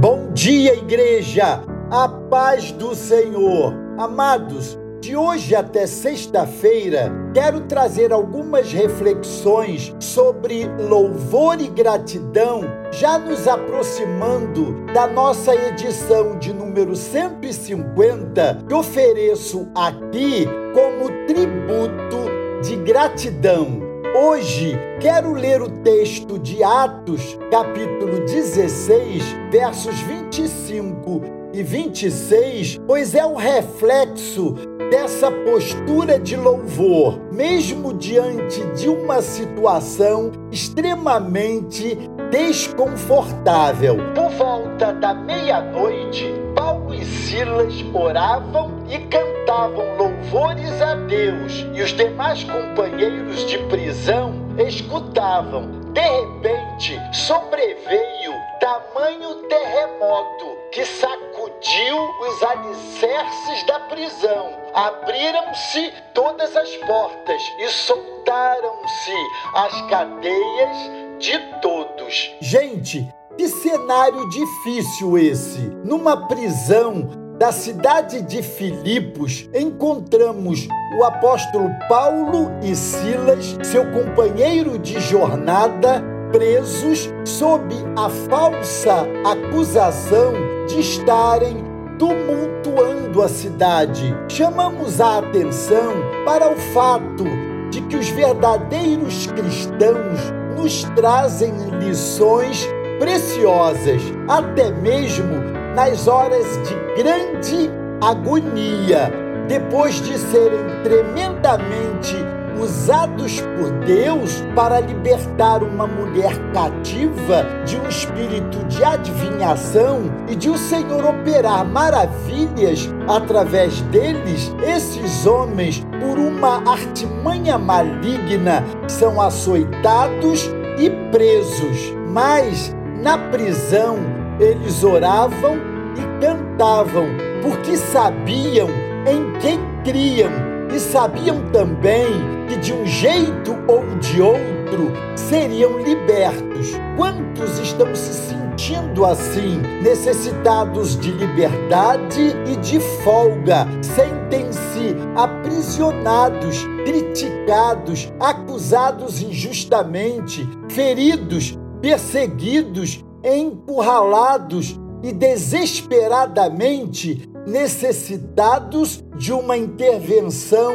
Bom dia, igreja! A paz do Senhor. Amados, de hoje até sexta-feira, quero trazer algumas reflexões sobre louvor e gratidão, já nos aproximando da nossa edição de número 150, que ofereço aqui como tributo de gratidão. Hoje quero ler o texto de Atos, capítulo 16, versos 25 e 26, pois é o reflexo dessa postura de louvor, mesmo diante de uma situação extremamente desconfortável. Por volta da meia-noite, Paulo e Silas oravam e cantavam louvores a Deus, e os demais companheiros de prisão escutavam. De repente, sobreveio tamanho terremoto que sacudiu os alicerces da prisão. Abriram-se todas as portas e soltaram-se as cadeias de todos. Gente, que cenário difícil esse! Numa prisão da cidade de Filipos, encontramos o apóstolo Paulo e Silas, seu companheiro de jornada, presos sob a falsa acusação de estarem tumultuando a cidade. Chamamos a atenção para o fato de que os verdadeiros cristãos nos trazem lições preciosas, até mesmo nas horas de grande agonia, depois de serem tremendamente usados por Deus para libertar uma mulher cativa de um espírito de adivinhação e de o Senhor operar maravilhas através deles, esses homens, por uma artimanha maligna, são açoitados e presos. Mas na prisão, eles oravam e cantavam, porque sabiam em quem criam e sabiam também que de um jeito ou de outro seriam libertos. Quantos estão se sentindo assim, necessitados de liberdade e de folga, sentem-se aprisionados, criticados, acusados injustamente, feridos perseguidos, empurralados e desesperadamente necessitados de uma intervenção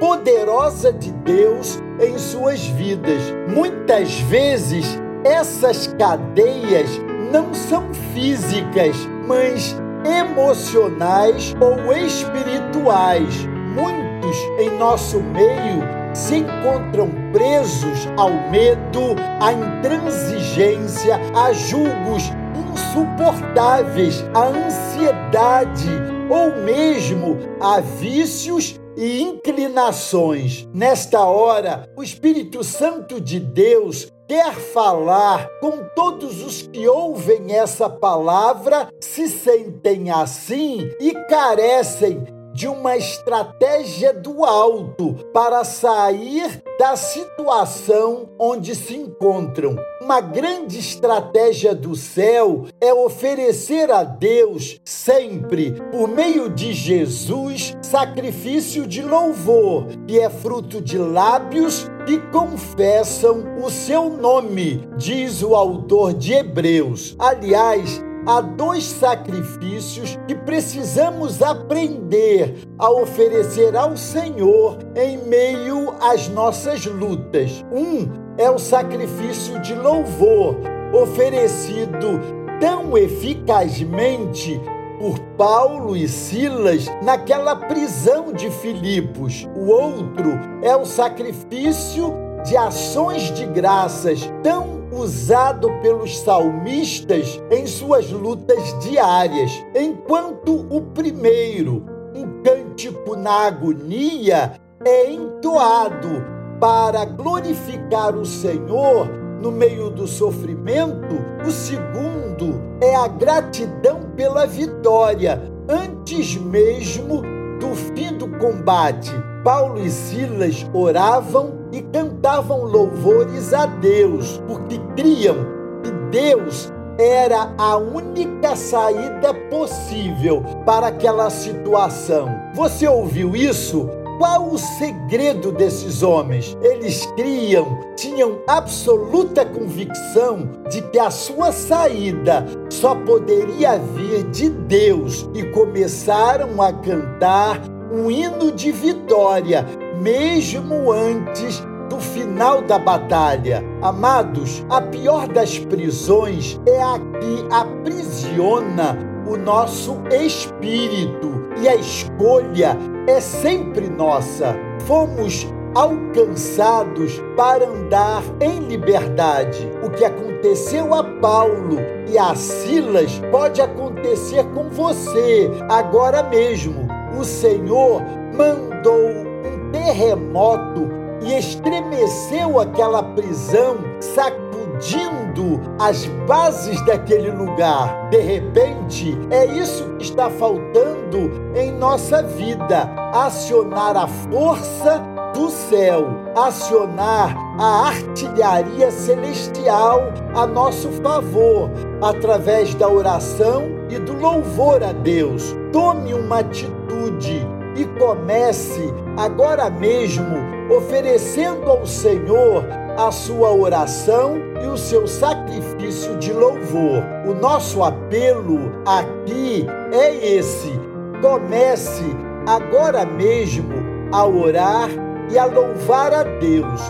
poderosa de Deus em suas vidas. Muitas vezes essas cadeias não são físicas, mas emocionais ou espirituais. Muitos em nosso meio se encontram presos ao medo, à intransigência, a julgos insuportáveis, à ansiedade ou mesmo a vícios e inclinações. Nesta hora, o Espírito Santo de Deus quer falar com todos os que ouvem essa palavra, se sentem assim e carecem de uma estratégia do alto para sair da situação onde se encontram. Uma grande estratégia do céu é oferecer a Deus sempre, por meio de Jesus, sacrifício de louvor, que é fruto de lábios que confessam o seu nome, diz o autor de Hebreus. Aliás, há dois sacrifícios que precisamos aprender a oferecer ao Senhor em meio às nossas lutas. Um é o sacrifício de louvor, oferecido tão eficazmente por Paulo e Silas naquela prisão de Filipos. O outro é o sacrifício de ações de graças tão usado pelos salmistas em suas lutas diárias, enquanto o primeiro, um cântico na agonia, é entoado para glorificar o Senhor no meio do sofrimento, o segundo é a gratidão pela vitória, antes mesmo do fim do combate. Paulo e Silas oravam cantavam louvores a Deus, porque criam que Deus era a única saída possível para aquela situação. Você ouviu isso? Qual o segredo desses homens? Eles criam, tinham absoluta convicção de que a sua saída só poderia vir de Deus e começaram a cantar um hino de vitória, mesmo antes do final da batalha. Amados, a pior das prisões é a que aprisiona o nosso espírito e a escolha é sempre nossa. Fomos alcançados para andar em liberdade. O que aconteceu a Paulo e a Silas pode acontecer com você agora mesmo. O Senhor mandou terremoto e estremeceu aquela prisão, sacudindo as bases daquele lugar. De repente, é isso que está faltando em nossa vida: acionar a força do céu, acionar a artilharia celestial a nosso favor, através da oração e do louvor a Deus. Tome uma atitude e comece agora mesmo oferecendo ao Senhor a sua oração e o seu sacrifício de louvor. O nosso apelo aqui é esse: comece agora mesmo a orar e a louvar a Deus.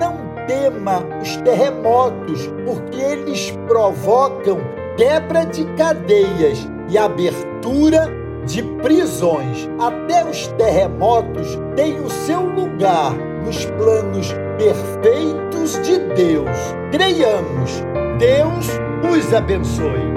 Não tema os terremotos, porque eles provocam quebra de cadeias e abertura de prisões até os terremotos têm o seu lugar nos planos perfeitos de Deus. Creiamos. Deus os abençoe.